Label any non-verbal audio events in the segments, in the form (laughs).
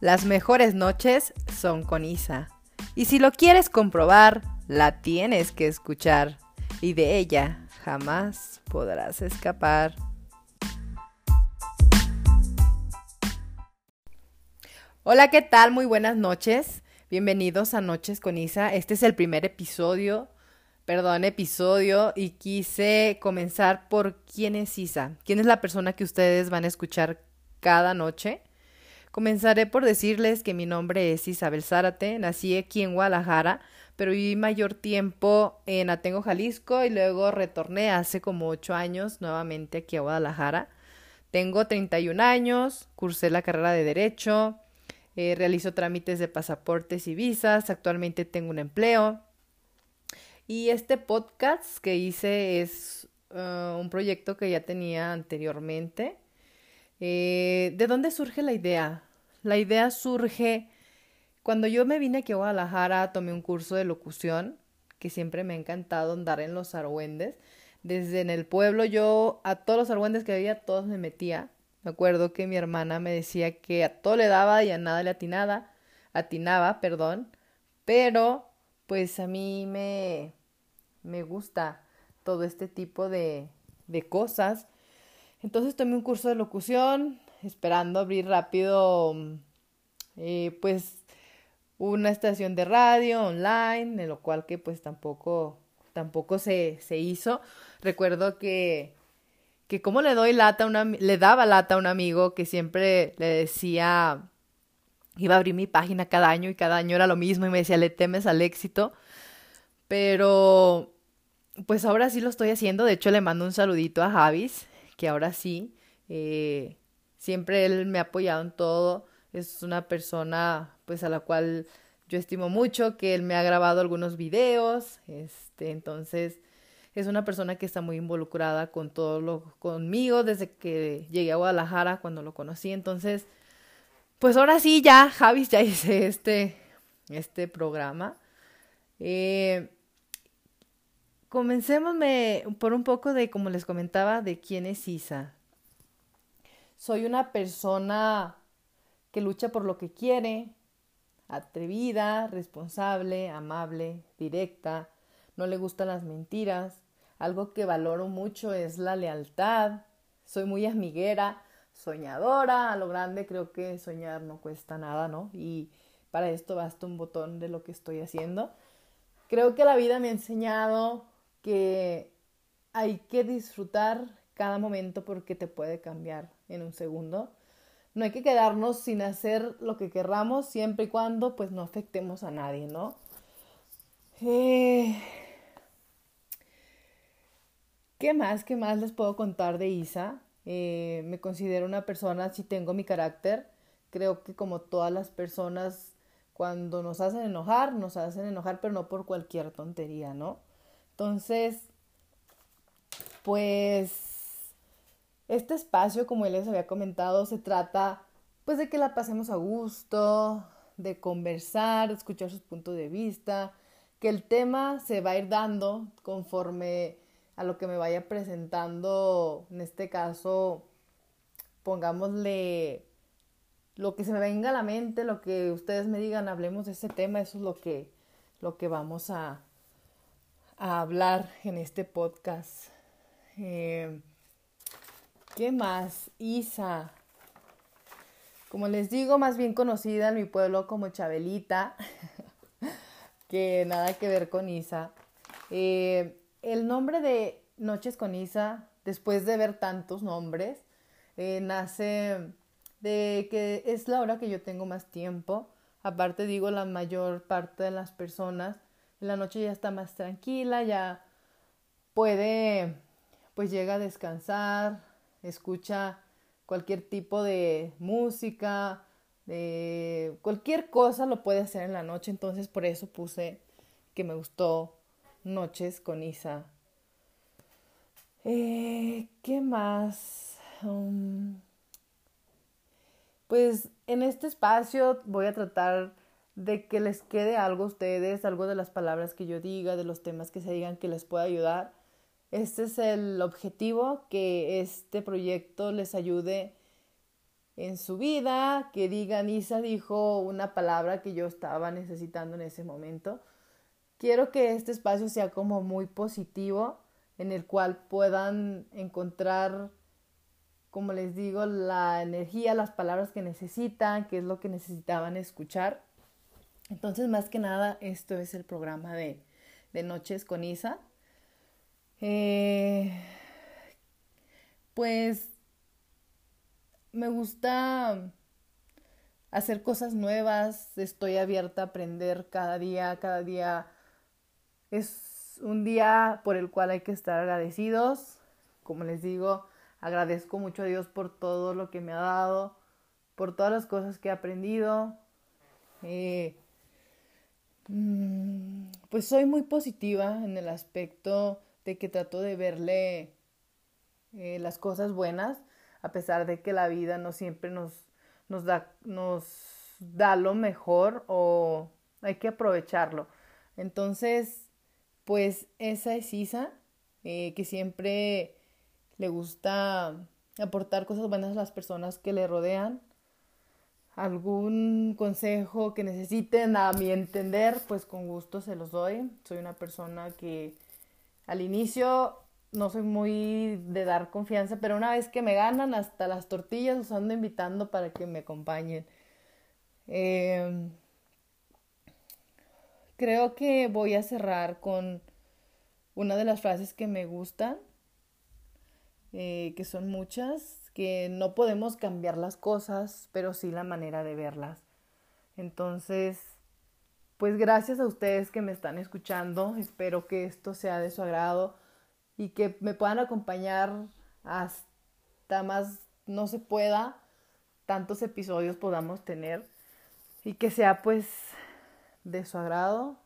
Las mejores noches son con Isa. Y si lo quieres comprobar, la tienes que escuchar. Y de ella jamás podrás escapar. Hola, ¿qué tal? Muy buenas noches. Bienvenidos a Noches con Isa. Este es el primer episodio, perdón, episodio, y quise comenzar por quién es Isa. ¿Quién es la persona que ustedes van a escuchar cada noche? Comenzaré por decirles que mi nombre es Isabel Zárate, nací aquí en Guadalajara, pero viví mayor tiempo en Atengo, Jalisco, y luego retorné hace como ocho años nuevamente aquí a Guadalajara. Tengo 31 años, cursé la carrera de Derecho, eh, realizo trámites de pasaportes y visas, actualmente tengo un empleo. Y este podcast que hice es uh, un proyecto que ya tenía anteriormente. Eh, ¿De dónde surge la idea? La idea surge cuando yo me vine aquí a Guadalajara, tomé un curso de locución, que siempre me ha encantado andar en los argüendes. Desde en el pueblo yo a todos los argüendes que había, todos me metía. Me acuerdo que mi hermana me decía que a todo le daba y a nada le atinaba, atinaba, perdón, pero pues a mí me, me gusta todo este tipo de, de cosas. Entonces tomé un curso de locución, esperando abrir rápido, eh, pues, una estación de radio online, en lo cual que pues tampoco, tampoco se, se hizo. Recuerdo que que cómo le doy lata una, le daba lata a un amigo que siempre le decía, iba a abrir mi página cada año y cada año era lo mismo y me decía, le temes al éxito. Pero, pues ahora sí lo estoy haciendo. De hecho, le mando un saludito a Javis, que ahora sí, eh, siempre él me ha apoyado en todo. Es una persona, pues, a la cual yo estimo mucho, que él me ha grabado algunos videos. Este, entonces, es una persona que está muy involucrada con todo lo conmigo desde que llegué a Guadalajara cuando lo conocí. Entonces, pues ahora sí, ya, Javis, ya hice este, este programa. Eh, comencemos por un poco de, como les comentaba, de quién es Isa. Soy una persona que lucha por lo que quiere, atrevida, responsable, amable, directa, no le gustan las mentiras, algo que valoro mucho es la lealtad. Soy muy amiguera, soñadora. A lo grande creo que soñar no cuesta nada, ¿no? Y para esto basta un botón de lo que estoy haciendo. Creo que la vida me ha enseñado que hay que disfrutar cada momento porque te puede cambiar en un segundo. No hay que quedarnos sin hacer lo que querramos siempre y cuando pues no afectemos a nadie, ¿no? Eh, ¿Qué más? ¿Qué más les puedo contar de Isa? Eh, me considero una persona, si tengo mi carácter, creo que como todas las personas, cuando nos hacen enojar, nos hacen enojar, pero no por cualquier tontería, ¿no? Entonces, pues, este espacio, como les había comentado, se trata, pues, de que la pasemos a gusto, de conversar, escuchar sus puntos de vista, que el tema se va a ir dando conforme a lo que me vaya presentando, en este caso, pongámosle lo que se me venga a la mente, lo que ustedes me digan, hablemos de ese tema, eso es lo que, lo que vamos a, a hablar en este podcast. Eh, ¿Qué más? Isa. Como les digo, más bien conocida en mi pueblo como Chabelita, (laughs) que nada que ver con Isa. Eh, el nombre de Noches con Isa, después de ver tantos nombres, eh, nace de que es la hora que yo tengo más tiempo. Aparte digo, la mayor parte de las personas en la noche ya está más tranquila, ya puede, pues llega a descansar, escucha cualquier tipo de música, de cualquier cosa lo puede hacer en la noche, entonces por eso puse que me gustó noches con Isa. Eh, ¿Qué más? Um, pues en este espacio voy a tratar de que les quede algo a ustedes, algo de las palabras que yo diga, de los temas que se digan que les pueda ayudar. Este es el objetivo, que este proyecto les ayude en su vida, que digan, Isa dijo una palabra que yo estaba necesitando en ese momento. Quiero que este espacio sea como muy positivo, en el cual puedan encontrar, como les digo, la energía, las palabras que necesitan, que es lo que necesitaban escuchar. Entonces, más que nada, esto es el programa de, de Noches con Isa. Eh, pues me gusta hacer cosas nuevas, estoy abierta a aprender cada día, cada día es un día por el cual hay que estar agradecidos. Como les digo, agradezco mucho a Dios por todo lo que me ha dado, por todas las cosas que he aprendido. Eh, mm, pues soy muy positiva en el aspecto de que trato de verle eh, las cosas buenas a pesar de que la vida no siempre nos, nos, da, nos da lo mejor o hay que aprovecharlo. Entonces, pues esa es Isa, eh, que siempre le gusta aportar cosas buenas a las personas que le rodean. Algún consejo que necesiten a mi entender, pues con gusto se los doy. Soy una persona que al inicio no soy muy de dar confianza, pero una vez que me ganan hasta las tortillas los ando invitando para que me acompañen. Em, creo que voy a cerrar con una de las frases que me gustan, eh, que son muchas, que no podemos cambiar las cosas, pero sí la manera de verlas. Entonces, pues gracias a ustedes que me están escuchando, espero que esto sea de su agrado y que me puedan acompañar hasta más no se pueda, tantos episodios podamos tener y que sea pues de su agrado.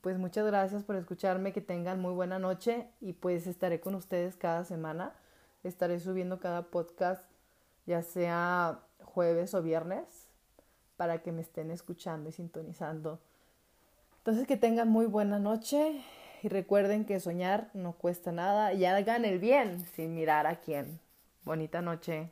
Pues muchas gracias por escucharme, que tengan muy buena noche y pues estaré con ustedes cada semana. Estaré subiendo cada podcast, ya sea jueves o viernes, para que me estén escuchando y sintonizando. Entonces que tengan muy buena noche y recuerden que soñar no cuesta nada y hagan el bien sin mirar a quién. Bonita noche.